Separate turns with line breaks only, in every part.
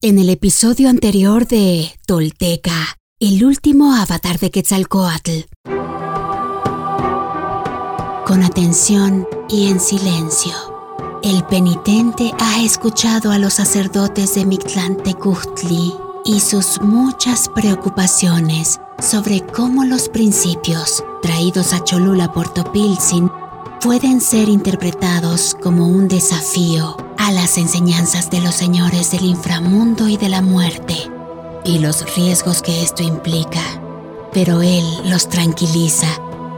En el episodio anterior de Tolteca, el último avatar de Quetzalcoatl. Con atención y en silencio, el penitente ha escuchado a los sacerdotes de Mictlantecutli y sus muchas preocupaciones sobre cómo los principios traídos a Cholula por Topilzin pueden ser interpretados como un desafío a las enseñanzas de los señores del inframundo y de la muerte y los riesgos que esto implica. Pero Él los tranquiliza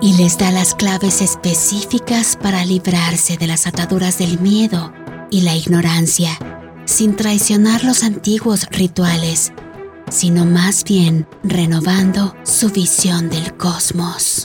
y les da las claves específicas para librarse de las ataduras del miedo y la ignorancia, sin traicionar los antiguos rituales, sino más bien renovando su visión del cosmos.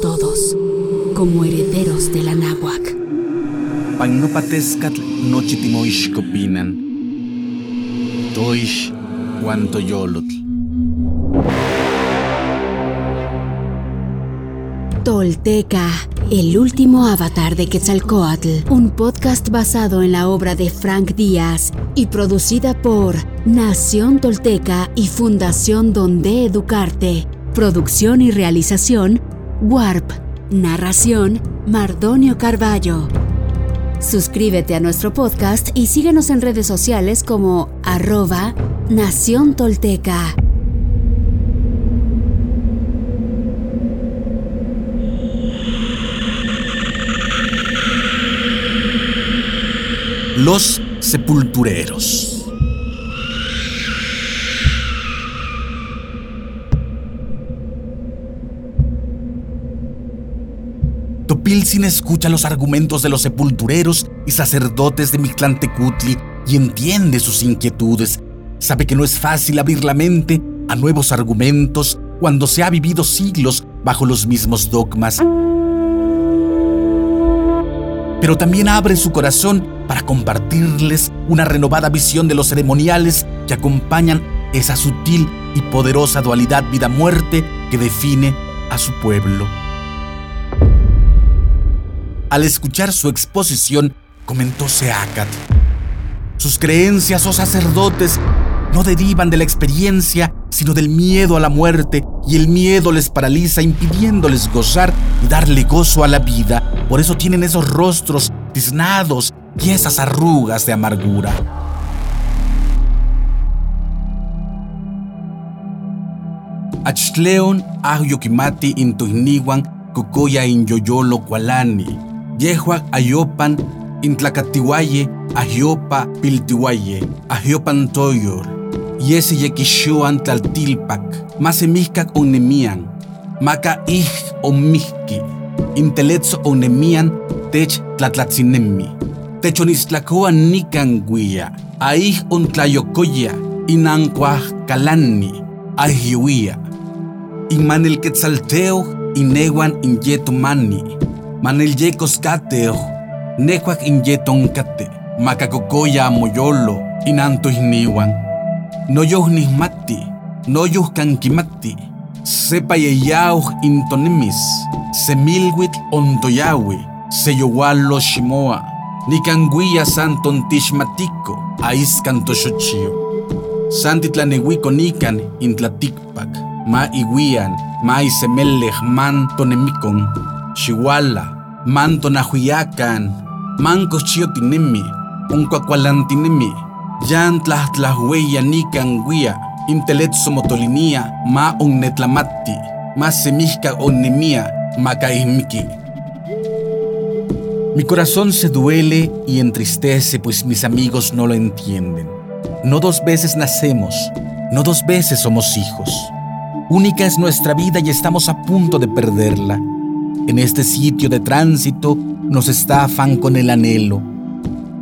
todos como herederos de la náhuac.
Pagnopatescatl nochitimoixcopinan. Toish guantoyolotl.
Tolteca, el último avatar de Quetzalcoatl, un podcast basado en la obra de Frank Díaz y producida por Nación Tolteca y Fundación Donde Educarte. Producción y realización, Warp. Narración, Mardonio Carballo. Suscríbete a nuestro podcast y síguenos en redes sociales como arroba Nación Tolteca.
Los sepultureros. Topilzin escucha los argumentos de los sepultureros y sacerdotes de Mictlantecutli y entiende sus inquietudes. Sabe que no es fácil abrir la mente a nuevos argumentos cuando se ha vivido siglos bajo los mismos dogmas. Pero también abre su corazón para compartirles una renovada visión de los ceremoniales que acompañan esa sutil y poderosa dualidad vida-muerte que define a su pueblo. Al escuchar su exposición, comentó Seacat. Sus creencias o sacerdotes no derivan de la experiencia, sino del miedo a la muerte, y el miedo les paraliza impidiéndoles gozar y darle gozo a la vida. Por eso tienen esos rostros tiznados y esas arrugas de amargura. Achleon ahyokimati intuhniwan kukoya inyoyolo kualani yehuac ayopan intlacatihuaye ahyopa piltihuaye ahyopan toyor yesi yekixoan tlaltilpac masemihcac onemian maka ij omihki inteletzo onemian tech tlatlatzinemi techonistlacua nican guia aij ontlayocoya inancuaj calani ahyuia inmanelquetzalteo ineguan inyetomani manel yecos cateo, nehuac in yeton cate, macacocoya moyolo, inanto ihniwan. No yoh nismati, no yoh kankimati, sepa yeyauh intonemis, semilwit ontoyawi, seyowalo shimoa, nikanguia santon tishmatiko, aiskanto xochio. Santitlanehuico nican intlaticpac, ma iguian, ma isemelej man tonemicon, Xihuala, Manto Nahuiacan, Manco Chiotinemi, Uncuacualantinemi, Yan Tlahtlahueya Nican Guia, Intelet Somotolinia, Ma Unnetlamati, Ma Semihka Onnemia, Macaimiki. Mi corazón se duele y entristece, pues mis amigos no lo entienden. No dos veces nacemos, no dos veces somos hijos. Única es nuestra vida y estamos a punto de perderla. En este sitio de tránsito nos estafan con el anhelo.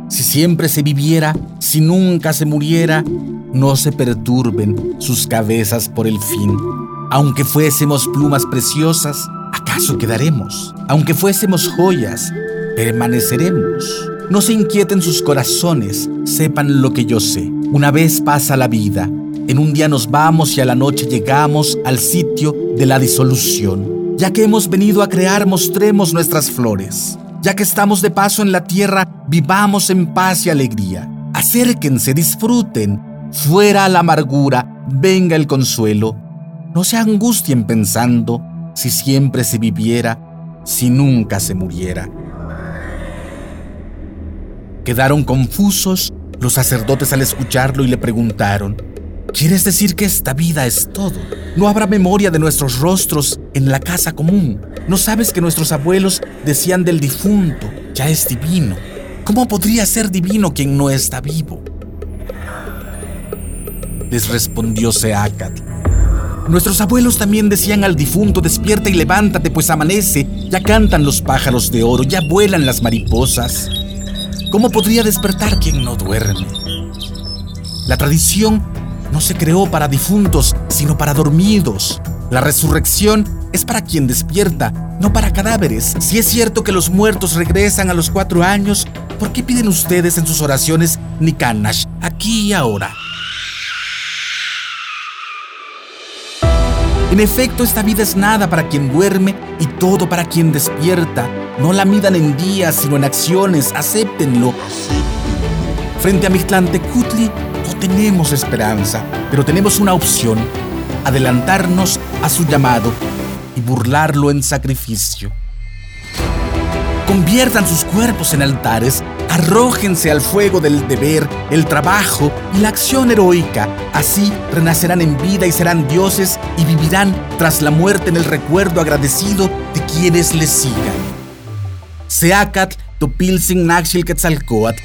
Si siempre se viviera, si nunca se muriera, no se perturben sus cabezas por el fin. Aunque fuésemos plumas preciosas, ¿acaso quedaremos? Aunque fuésemos joyas, permaneceremos. No se inquieten sus corazones, sepan lo que yo sé. Una vez pasa la vida, en un día nos vamos y a la noche llegamos al sitio de la disolución. Ya que hemos venido a crear, mostremos nuestras flores. Ya que estamos de paso en la tierra, vivamos en paz y alegría. Acérquense, disfruten. Fuera la amargura, venga el consuelo. No se angustien pensando si siempre se viviera, si nunca se muriera. Quedaron confusos los sacerdotes al escucharlo y le preguntaron, ¿Quieres decir que esta vida es todo? ¿No habrá memoria de nuestros rostros en la casa común? ¿No sabes que nuestros abuelos decían del difunto, ya es divino? ¿Cómo podría ser divino quien no está vivo? Les respondió Seacat. Nuestros abuelos también decían al difunto, despierta y levántate, pues amanece, ya cantan los pájaros de oro, ya vuelan las mariposas. ¿Cómo podría despertar quien no duerme? La tradición no se creó para difuntos, sino para dormidos. La resurrección es para quien despierta, no para cadáveres. Si es cierto que los muertos regresan a los cuatro años, ¿por qué piden ustedes en sus oraciones Nikanash, aquí y ahora? En efecto, esta vida es nada para quien duerme y todo para quien despierta. No la midan en días, sino en acciones. Acéptenlo. Frente a Mictlantecutli, tenemos esperanza, pero tenemos una opción, adelantarnos a su llamado y burlarlo en sacrificio. Conviertan sus cuerpos en altares, arrójense al fuego del deber, el trabajo y la acción heroica. Así renacerán en vida y serán dioses y vivirán tras la muerte en el recuerdo agradecido de quienes les sigan. Seacat Topilsin Naxil Quetzalcoatl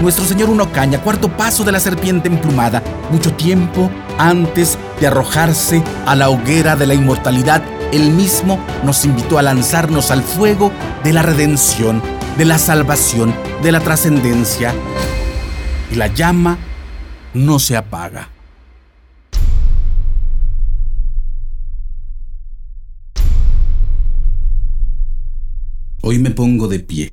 nuestro Señor Unocaña, cuarto paso de la serpiente emplumada, mucho tiempo antes de arrojarse a la hoguera de la inmortalidad, Él mismo nos invitó a lanzarnos al fuego de la redención, de la salvación, de la trascendencia. Y la llama no se apaga. Hoy me pongo de pie,